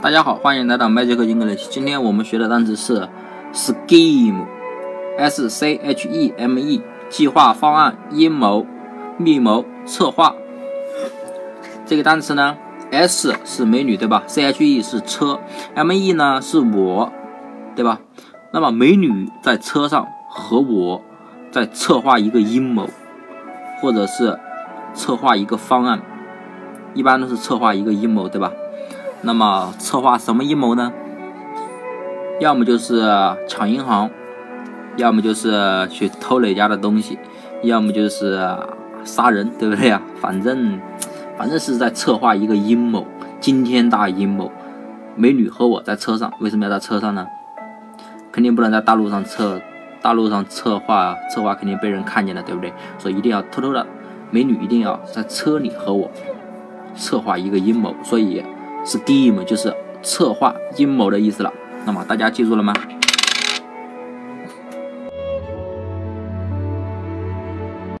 大家好，欢迎来到 Magic English。今天我们学的单词是 scheme，s c h e m e，计划、方案、阴谋、密谋、策划。这个单词呢，s 是美女，对吧？c h e 是车，m e 呢是我，对吧？那么美女在车上和我在策划一个阴谋，或者是策划一个方案，一般都是策划一个阴谋，对吧？那么策划什么阴谋呢？要么就是抢银行，要么就是去偷哪家的东西，要么就是杀人，对不对呀？反正反正是在策划一个阴谋，惊天大阴谋。美女和我在车上，为什么要在车上呢？肯定不能在大路上策，大路上策划策划肯定被人看见了，对不对？所以一定要偷偷的，美女一定要在车里和我策划一个阴谋，所以。Scheme 就是策划阴谋的意思了，那么大家记住了吗？